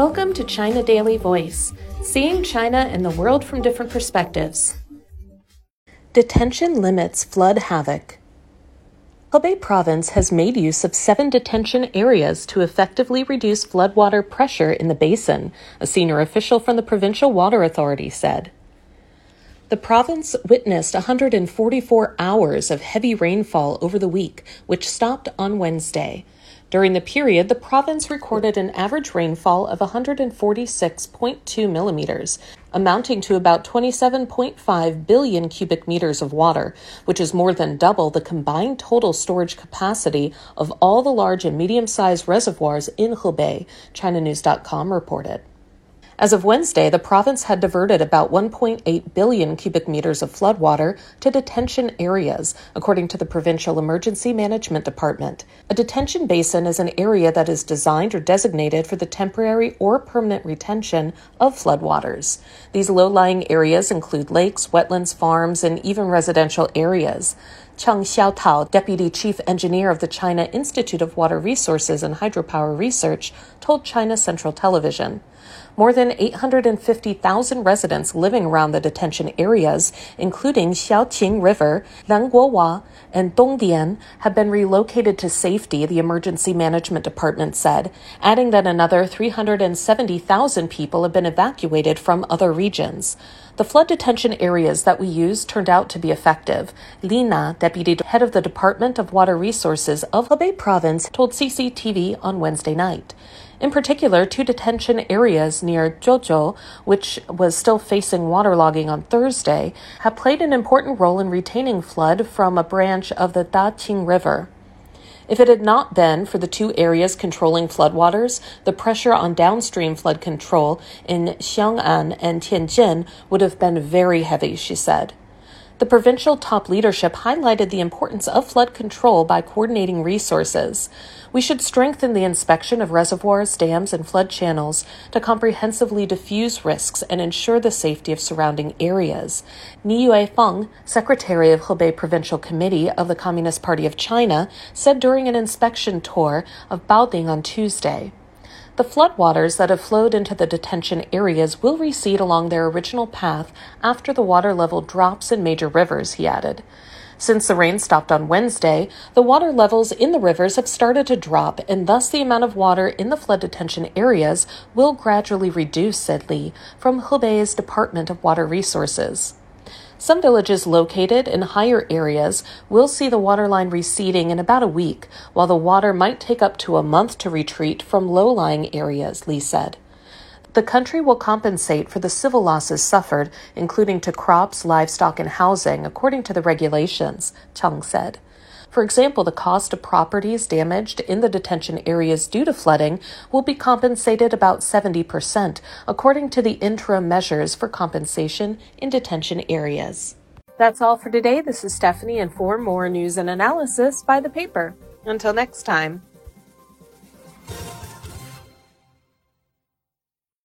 Welcome to China Daily Voice, seeing China and the world from different perspectives. Detention limits flood havoc. Hebei province has made use of seven detention areas to effectively reduce floodwater pressure in the basin, a senior official from the provincial water authority said. The province witnessed 144 hours of heavy rainfall over the week, which stopped on Wednesday. During the period, the province recorded an average rainfall of 146.2 millimeters, amounting to about 27.5 billion cubic meters of water, which is more than double the combined total storage capacity of all the large and medium sized reservoirs in Hebei, ChinaNews.com reported. As of Wednesday, the province had diverted about 1.8 billion cubic meters of floodwater to detention areas, according to the Provincial Emergency Management Department. A detention basin is an area that is designed or designated for the temporary or permanent retention of floodwaters. These low lying areas include lakes, wetlands, farms, and even residential areas. Cheng Xiaotao, Deputy Chief Engineer of the China Institute of Water Resources and Hydropower Research, told China Central Television. More than 850,000 residents living around the detention areas, including Xiaoqing River, Langouwa, and Dongdian, have been relocated to safety, the Emergency Management Department said, adding that another 370,000 people have been evacuated from other regions. The flood detention areas that we used turned out to be effective. Li Na, deputy head of the Department of Water Resources of Hebei province, told CCTV on Wednesday night. In particular, two detention areas near Zhuozhou, which was still facing waterlogging on Thursday, have played an important role in retaining flood from a branch of the Daqing River. If it had not been for the two areas controlling floodwaters, the pressure on downstream flood control in Xiong'an and Tianjin would have been very heavy, she said. The provincial top leadership highlighted the importance of flood control by coordinating resources. We should strengthen the inspection of reservoirs, dams, and flood channels to comprehensively diffuse risks and ensure the safety of surrounding areas. Ni Yuefeng, secretary of Hebei Provincial Committee of the Communist Party of China, said during an inspection tour of Baoding on Tuesday. The floodwaters that have flowed into the detention areas will recede along their original path after the water level drops in major rivers, he added. Since the rain stopped on Wednesday, the water levels in the rivers have started to drop, and thus the amount of water in the flood detention areas will gradually reduce, said Li from Hebei's Department of Water Resources. Some villages located in higher areas will see the waterline receding in about a week, while the water might take up to a month to retreat from low lying areas, Li said. The country will compensate for the civil losses suffered, including to crops, livestock, and housing, according to the regulations, Cheng said. For example, the cost of properties damaged in the detention areas due to flooding will be compensated about 70%, according to the interim measures for compensation in detention areas. That's all for today. This is Stephanie, and for more news and analysis, by the paper. Until next time.